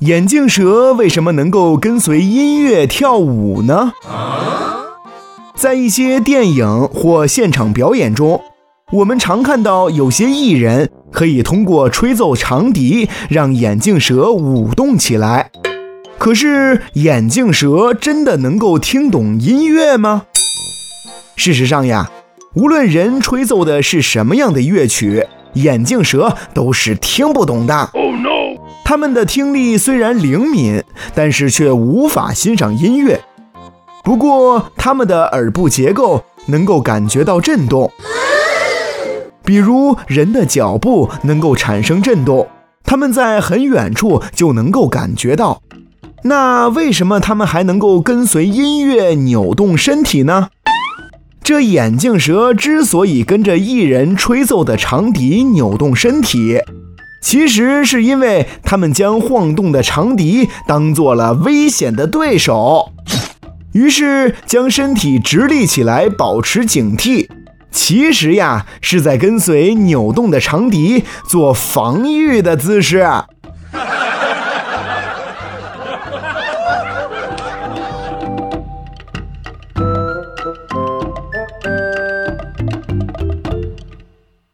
眼镜蛇为什么能够跟随音乐跳舞呢？在一些电影或现场表演中，我们常看到有些艺人可以通过吹奏长笛让眼镜蛇舞动起来。可是，眼镜蛇真的能够听懂音乐吗？事实上呀，无论人吹奏的是什么样的乐曲，眼镜蛇都是听不懂的。他们的听力虽然灵敏，但是却无法欣赏音乐。不过，他们的耳部结构能够感觉到震动，比如人的脚步能够产生震动，他们在很远处就能够感觉到。那为什么他们还能够跟随音乐扭动身体呢？这眼镜蛇之所以跟着一人吹奏的长笛扭动身体其实是因为他们将晃动的长笛当做了危险的对手。于是将身体直立起来保持警惕其实呀是在跟随扭动的长笛做防御的姿势。